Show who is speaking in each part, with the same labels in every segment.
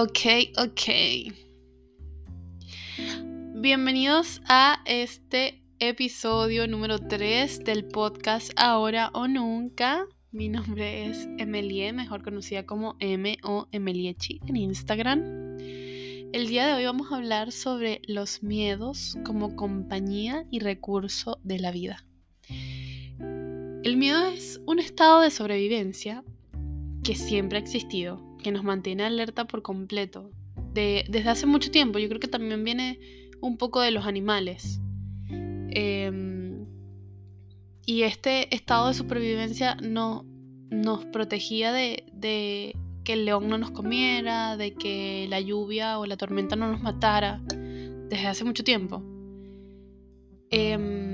Speaker 1: Ok, ok. Bienvenidos a este episodio número 3 del podcast Ahora o Nunca. Mi nombre es Emelie, mejor conocida como M o Emeliechi en Instagram. El día de hoy vamos a hablar sobre los miedos como compañía y recurso de la vida. El miedo es un estado de sobrevivencia que siempre ha existido que nos mantiene alerta por completo. desde hace mucho tiempo, yo creo que también viene un poco de los animales. Em, y este estado de supervivencia no, nos protegía de, que el león no nos comiera, de que la lluvia o la tormenta no nos matara, desde hace mucho tiempo. Em,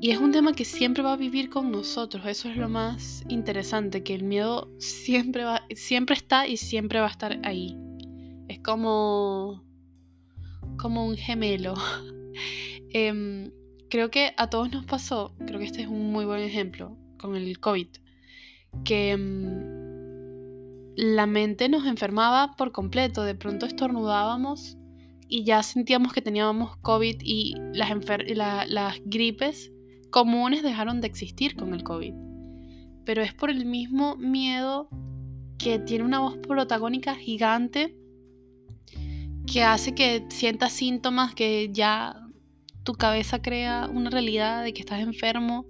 Speaker 1: y es un tema que siempre va a vivir con nosotros. Eso es lo más interesante, que el miedo siempre, va, siempre está y siempre va a estar ahí. Es como, como un gemelo. Em, creo que a todos nos pasó, creo que este es un muy buen ejemplo con el COVID, que em, la mente nos enfermaba por completo. De pronto estornudábamos y ya sentíamos que teníamos COVID y las, las gripes comunes dejaron de existir con el COVID. Pero es por el mismo miedo que tiene una voz protagónica gigante que hace que sientas síntomas que ya tu cabeza crea una realidad de que estás enfermo,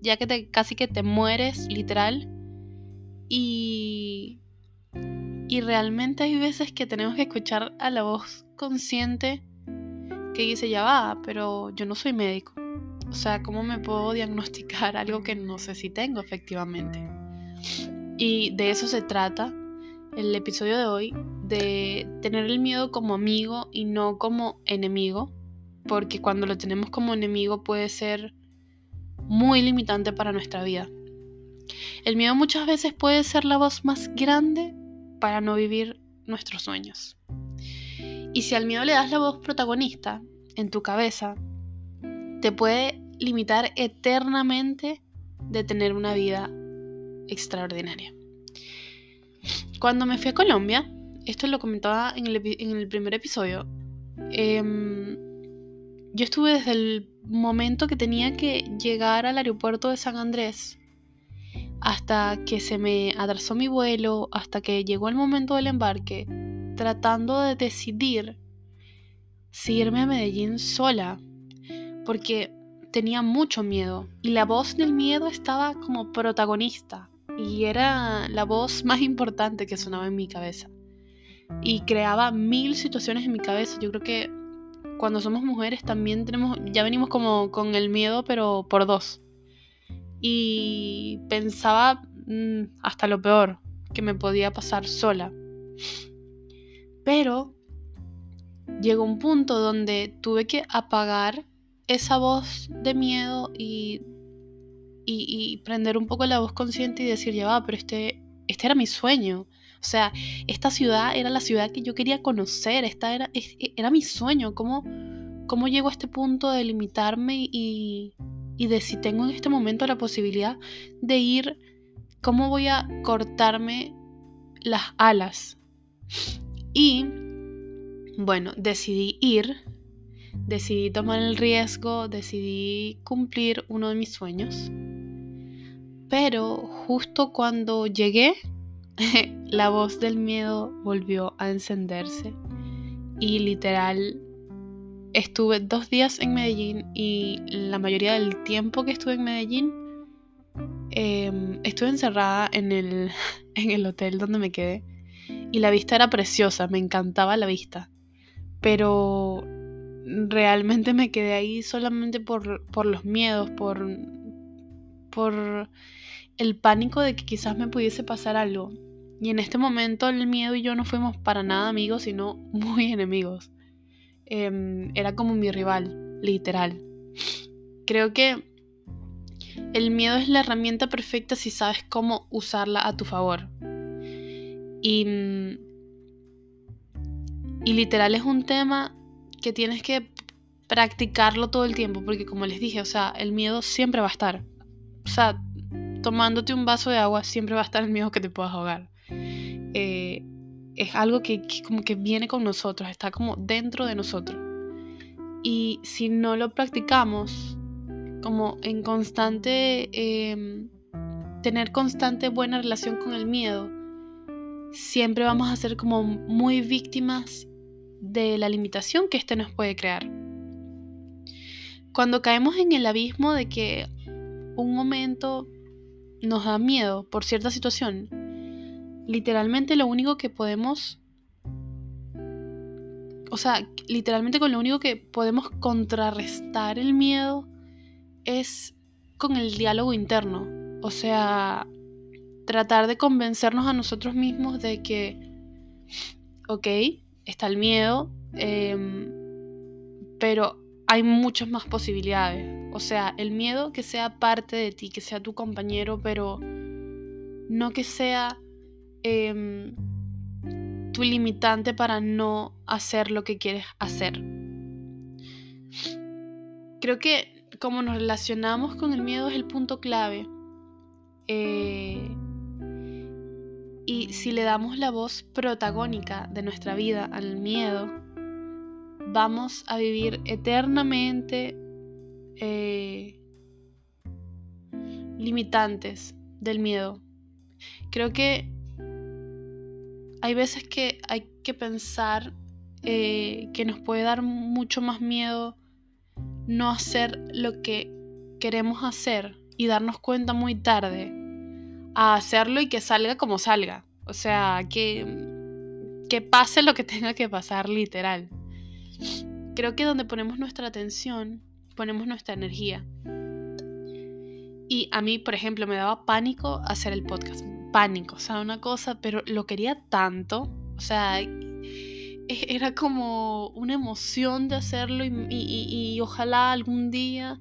Speaker 1: ya que te, casi que te mueres, literal. Y, y realmente hay veces que tenemos que escuchar a la voz consciente que dice, ya va, pero yo no soy médico. O sea, ¿cómo me puedo diagnosticar algo que no sé si tengo efectivamente? Y de eso se trata el episodio de hoy, de tener el miedo como amigo y no como enemigo, porque cuando lo tenemos como enemigo puede ser muy limitante para nuestra vida. El miedo muchas veces puede ser la voz más grande para no vivir nuestros sueños. Y si al miedo le das la voz protagonista en tu cabeza, te puede limitar eternamente de tener una vida extraordinaria. Cuando me fui a Colombia, esto lo comentaba en el, primer episodio, em, yo estuve desde el momento que tenía que llegar al aeropuerto de San Andrés hasta que se me atrasó mi vuelo, hasta que llegó el momento del embarque, tratando de decidir si irme a Medellín sola, porque tenía mucho miedo y la voz del miedo estaba como protagonista y era la voz más importante que sonaba en mi cabeza y creaba mil situaciones en mi cabeza. Yo creo que cuando somos mujeres también tenemos, ya venimos como con el miedo pero por dos. Y pensaba mm, hasta lo peor que me podía pasar sola. Pero llegó un punto donde tuve que apagar esa voz de miedo y, y, prender un poco la voz consciente y decir, ya va, pero este, este era mi sueño. O sea, esta ciudad era la ciudad que yo quería conocer, esta era, era mi sueño. ¿Cómo, ¿Cómo llego a este punto de limitarme y, y de si tengo en este momento la posibilidad de ir, cómo voy a cortarme las alas? Y bueno, decidí ir decidí tomar el riesgo, decidí cumplir uno de mis sueños. Pero justo cuando llegué, la voz del miedo volvió a encenderse. Y literal, estuve dos días en Medellín y la mayoría del tiempo que estuve en Medellín, em, estuve encerrada en el, en el hotel donde me quedé. Y la vista era preciosa, me encantaba la vista. Pero realmente me quedé ahí solamente por, por los miedos, por, por el pánico de que quizás me pudiese pasar algo. Y en este momento el miedo y yo no fuimos para nada amigos, sino muy enemigos. Em, era como mi rival, literal. Creo que el miedo es la herramienta perfecta si sabes cómo usarla a tu favor. Y, y literal es un tema que tienes que practicarlo todo el tiempo, porque como les dije, o sea, el miedo siempre va a estar. O sea, tomándote un vaso de agua siempre va a estar el miedo que te puedas ahogar. Eh, es algo que, como que viene con nosotros, está como dentro de nosotros. Y si no lo practicamos, como en constante, em, tener constante buena relación con el miedo, siempre vamos a ser como muy víctimas de la limitación que este nos puede crear. Cuando caemos en el abismo de que un momento nos da miedo por cierta situación, literalmente lo único que podemos, o sea, literalmente con lo único que podemos contrarrestar el miedo es con el diálogo interno. O sea, tratar de convencernos a nosotros mismos de que, ok, está el miedo, em, pero hay muchas más posibilidades. O sea, el miedo que sea parte de ti, que sea tu compañero, pero no que sea em, tu limitante para no hacer lo que quieres hacer. Creo que como nos relacionamos con el miedo es el punto clave. Eh, y si le damos la voz protagónica de nuestra vida al miedo, vamos a vivir eternamente eh, limitantes del miedo. Creo que hay veces que hay que pensar eh, que nos puede dar mucho más miedo no hacer lo que queremos hacer y darnos cuenta muy tarde a hacerlo y que salga como salga. O sea, que, que pase lo que tenga que pasar literal. Creo que donde ponemos nuestra atención, ponemos nuestra energía. Y a mí, por ejemplo, me daba pánico hacer el podcast. Pánico, o sea, una cosa, pero lo quería tanto. O sea, e, era como una emoción de hacerlo y, y ojalá algún día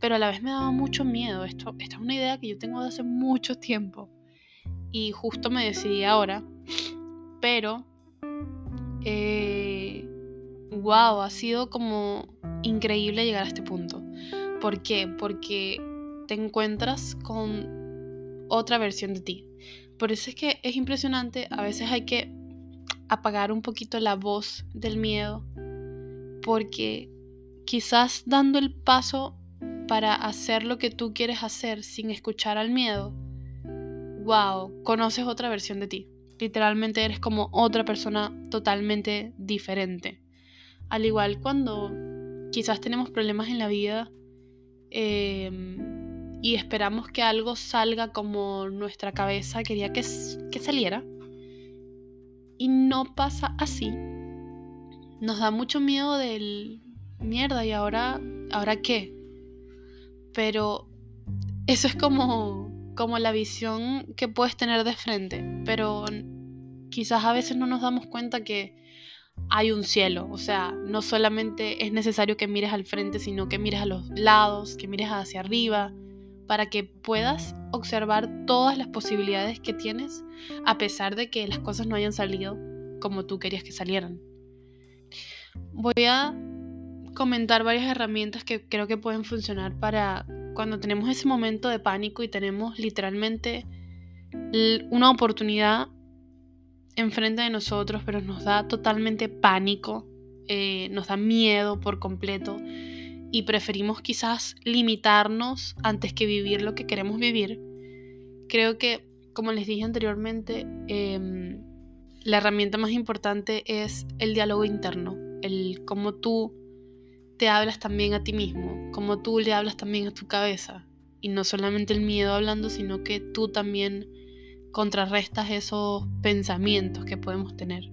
Speaker 1: pero a la vez me daba mucho miedo. Esto, esta es una idea que yo tengo de hace mucho tiempo y justo me decidí ahora, pero eh, wow, ha sido como increíble llegar a este punto. ¿Por qué? Porque te encuentras con otra versión de ti. Por eso es que es impresionante, a veces hay que apagar un poquito la voz del miedo, porque quizás dando el paso para hacer lo que tú quieres hacer sin escuchar al miedo, wow, conoces otra versión de ti. Literalmente eres como otra persona totalmente diferente. Al igual cuando quizás tenemos problemas en la vida em, y esperamos que algo salga como nuestra cabeza quería que, que saliera y no pasa así. Nos da mucho miedo del mierda y ahora, ¿ahora qué? Pero eso es como, como la visión que puedes tener de frente, pero quizás a veces no nos damos cuenta que hay un cielo, o sea, no solamente es necesario que mires al frente, sino que mires a los lados, que mires hacia arriba, para que puedas observar todas las posibilidades que tienes, a pesar de que las cosas no hayan salido como tú querías que salieran. Voy a comentar varias herramientas que creo que pueden funcionar para cuando tenemos ese momento de pánico y tenemos literalmente una oportunidad enfrente de nosotros, pero nos da totalmente pánico, eh, nos da miedo por completo y preferimos quizás limitarnos antes que vivir lo que queremos vivir. Creo que, como les dije anteriormente, em, la herramienta más importante es el diálogo interno, el cómo tú te hablas también a ti mismo, como tú le hablas también a tu cabeza. Y no solamente el miedo hablando, sino que tú también contrarrestas esos pensamientos que podemos tener.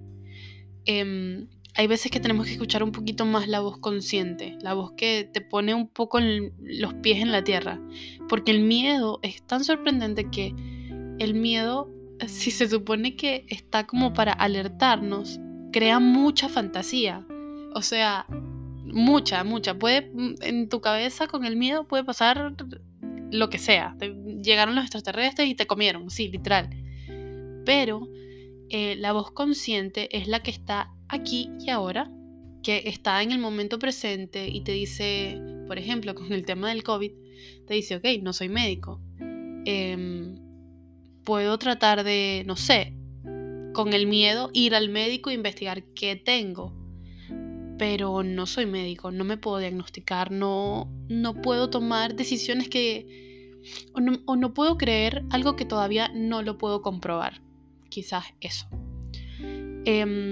Speaker 1: Em, hay veces que tenemos que escuchar un poquito más la voz consciente, la voz que te pone un poco los pies en la tierra, porque el miedo es tan sorprendente que el miedo, si se supone que está como para alertarnos, crea mucha fantasía. O sea, mucha, mucha. Puede, mm, en tu cabeza con el miedo puede pasar lo que sea. llegaron los extraterrestres y te comieron, sí, literal. Pero eh, la voz consciente es la que está aquí y ahora, que está en el momento presente y te dice, por ejemplo, con el tema del COVID, te dice, ok, no soy médico. Em, puedo tratar de, no sé, con el miedo, ir al médico e investigar qué tengo. Pero no soy médico, no me puedo diagnosticar, no, no puedo tomar decisiones que... O no, puedo creer algo que todavía no lo puedo comprobar. Quizás eso. Em,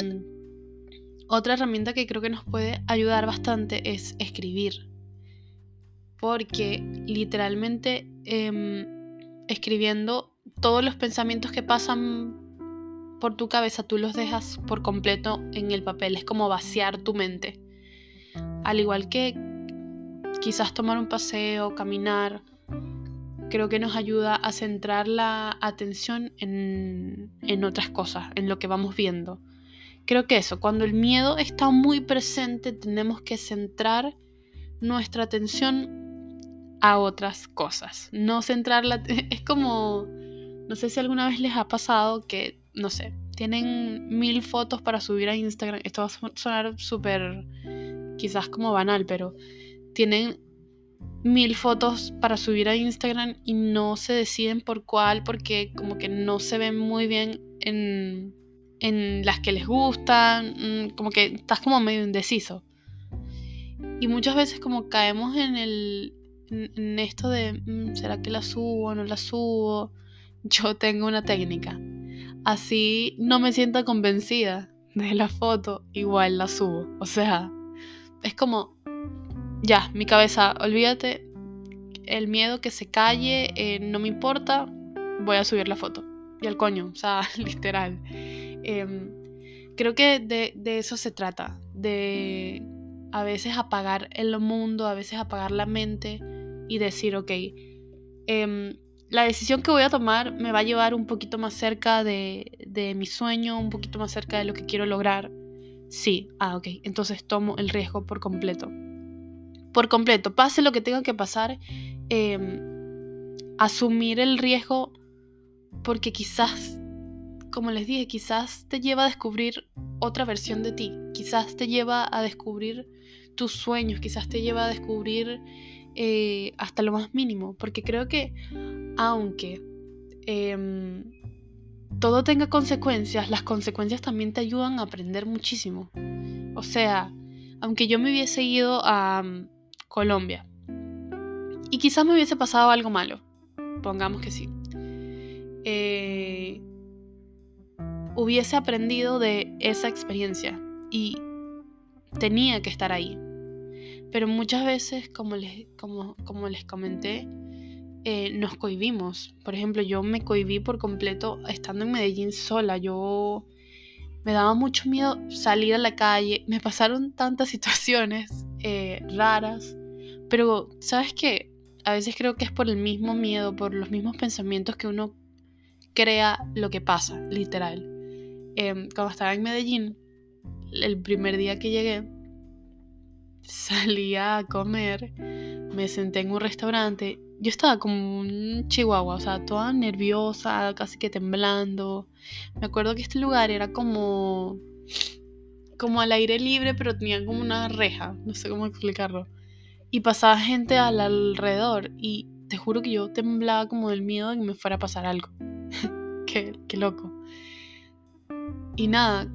Speaker 1: otra herramienta que creo que nos puede ayudar bastante es escribir. Porque literalmente em, escribiendo todos los pensamientos que pasan por tu cabeza, tú los dejas por completo en el papel. Es como vaciar tu mente. Al igual que quizás tomar un paseo, caminar, creo que nos ayuda a centrar la atención en, en otras cosas, en lo que vamos viendo. Creo que eso, cuando el miedo está muy presente, tenemos que centrar nuestra atención a otras cosas. No centrarla, es como, no sé si alguna vez les ha pasado que no sé, tienen mil fotos para subir a Instagram. Esto va a sonar súper, quizás como banal, pero tienen mil fotos para subir a Instagram y no se deciden por cuál porque como que no se ven muy bien en, en las que les gustan, mm, como que estás como medio indeciso. Y muchas veces como caemos en el en, esto de mm, ¿será que la subo o no la subo? Yo tengo una técnica así no me sienta convencida de la foto, igual la subo. O sea, es como, ya, mi cabeza, olvídate, el miedo que se calle, eh, no me importa, voy a subir la foto. Y al coño, o sea, literal. Em, creo que de, de, eso se trata, de a veces apagar el mundo, a veces apagar la mente y decir, ok, eh, la decisión que voy a tomar me va a llevar un poquito más cerca de, mi sueño, un poquito más cerca de lo que quiero lograr. Sí, ah, ok, entonces tomo el riesgo por completo. Por completo, pase lo que tenga que pasar, em, asumir el riesgo porque quizás, como les dije, quizás te lleva a descubrir otra versión de ti, quizás te lleva a descubrir tus sueños, quizás te lleva a descubrir eh, hasta lo más mínimo, porque creo que aunque em, todo tenga consecuencias, las consecuencias también te ayudan a aprender muchísimo. O sea, aunque yo me hubiese ido a mm, Colombia y quizás me hubiese pasado algo malo, pongamos que sí, eh, hubiese aprendido de esa experiencia y tenía que estar ahí. Pero muchas veces, como les, como, como les comenté, eh, nos cohibimos. Por ejemplo, yo me cohibí por completo estando en Medellín sola. Yo me daba mucho miedo salir a la calle. Me pasaron tantas situaciones eh, raras. Pero, ¿sabes qué? A veces creo que es por el mismo miedo, por los mismos pensamientos que uno crea lo que pasa, literal. Em, cuando estaba en Medellín, el primer día que llegué, salí a comer, me senté en un restaurante. Yo estaba como un chihuahua, o sea, toda nerviosa, casi que temblando. Me acuerdo que este lugar era como como al aire libre, pero tenía como una reja, no sé cómo explicarlo. Y pasaba gente al alrededor y te juro que yo temblaba como del miedo de que me fuera a pasar algo. qué, qué loco. Y nada,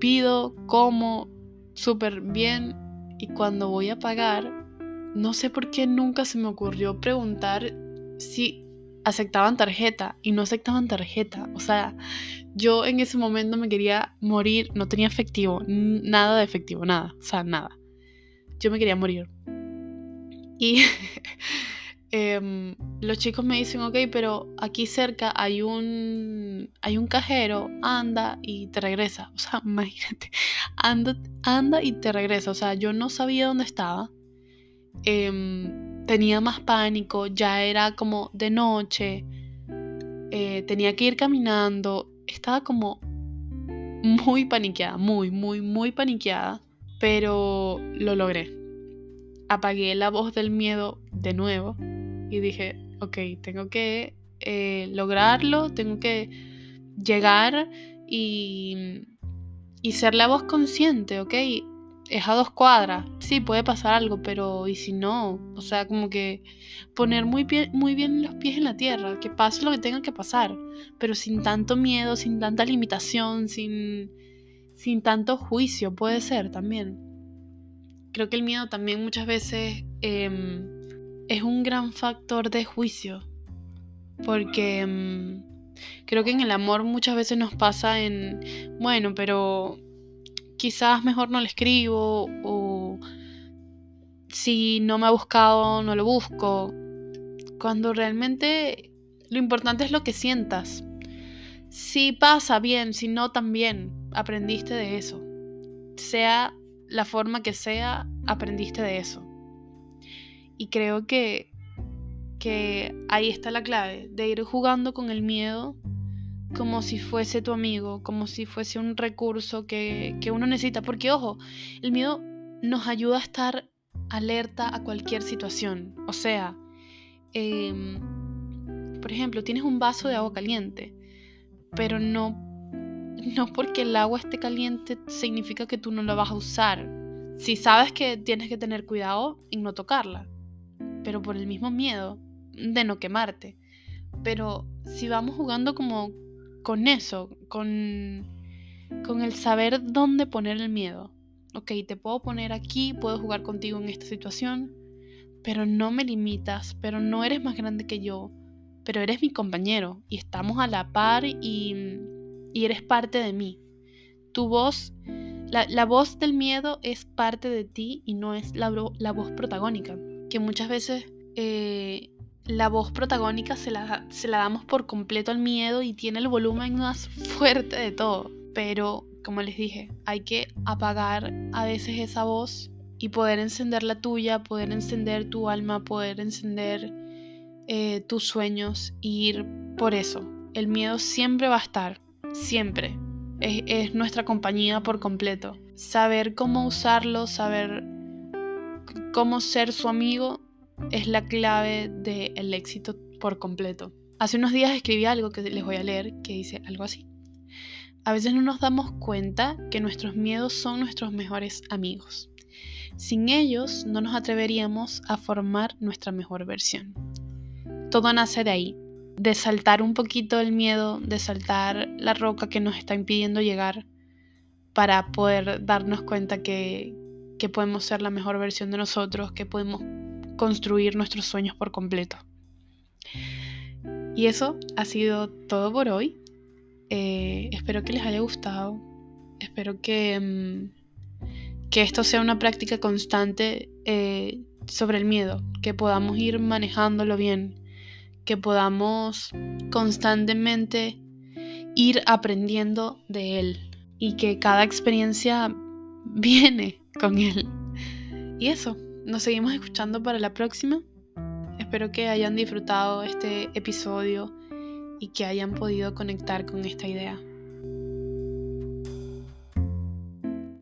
Speaker 1: pido, como, súper bien y cuando voy a pagar, no sé por qué nunca se me ocurrió preguntar si aceptaban tarjeta y no aceptaban tarjeta. O sea, yo en ese momento me quería morir, no tenía efectivo, nada de efectivo, nada, o sea, nada. Yo me quería morir. Y em, los chicos me dicen, ok, pero aquí cerca hay un, hay un cajero, anda y te regresa. O sea, imagínate, anda, anda y te regresa. O sea, yo no sabía dónde estaba. Em, tenía más pánico, ya era como de noche. Eh, tenía que ir caminando. Estaba como muy paniqueada, muy, muy, muy paniqueada. Pero lo logré. Apagué la voz del miedo de nuevo y dije, ok, tengo que eh, lograrlo, tengo que llegar y, y ser la voz consciente, ¿ok? es a dos cuadras. Sí, puede pasar algo, pero ¿y si no? O sea, como que poner muy bien, muy bien los pies en la tierra, que pase lo que tenga que pasar, pero sin tanto miedo, sin tanta limitación, sin, sin tanto juicio, puede ser también. Creo que el miedo también muchas veces em, es un gran factor de juicio, porque em, creo que en el amor muchas veces nos pasa en, bueno, pero quizás mejor no le escribo o si no me ha buscado, no lo busco. Cuando realmente lo importante es lo que sientas. Si pasa bien, si no también, aprendiste de eso. Sea la forma que sea, aprendiste de eso. Y creo que, que ahí está la clave, de ir jugando con el miedo como si fuese tu amigo, como si fuese un recurso que, uno necesita. Porque ojo, el miedo nos ayuda a estar alerta a cualquier situación. O sea, em, por ejemplo, tienes un vaso de agua caliente, pero no, no porque el agua esté caliente significa que tú no la vas a usar. Si sabes que tienes que tener cuidado en no tocarla, pero por el mismo miedo de no quemarte. Pero si vamos jugando como con eso, con, con el saber dónde poner el miedo. Ok, te puedo poner aquí, puedo jugar contigo en esta situación, pero no me limitas, pero no eres más grande que yo, pero eres mi compañero y estamos a la par y, y eres parte de mí. Tu voz, la, voz del miedo es parte de ti y no es la, voz protagónica, que muchas veces eh, la voz protagónica se la, se la damos por completo al miedo y tiene el volumen más fuerte de todo. Pero, como les dije, hay que apagar a veces esa voz y poder encender la tuya, poder encender tu alma, poder encender eh, tus sueños y ir por eso. El miedo siempre va a estar, siempre. Es, es nuestra compañía por completo. Saber cómo usarlo, saber cómo ser su amigo es la clave del éxito por completo. Hace unos días escribí algo que les voy a leer que dice algo así. A veces no nos damos cuenta que nuestros miedos son nuestros mejores amigos. Sin ellos no nos atreveríamos a formar nuestra mejor versión. Todo nace de ahí, de saltar un poquito el miedo, de saltar la roca que nos está impidiendo llegar para poder darnos cuenta que, que podemos ser la mejor versión de nosotros, que podemos construir nuestros sueños por completo. Y eso ha sido todo por hoy. Eh, espero que les haya gustado. Espero que, mm, que esto sea una práctica constante eh, sobre el miedo, que podamos ir manejándolo bien, que podamos constantemente ir aprendiendo de él y que cada experiencia viene con él. Y eso. Nos seguimos escuchando para la próxima. Espero que hayan disfrutado este episodio y que hayan podido conectar con esta idea.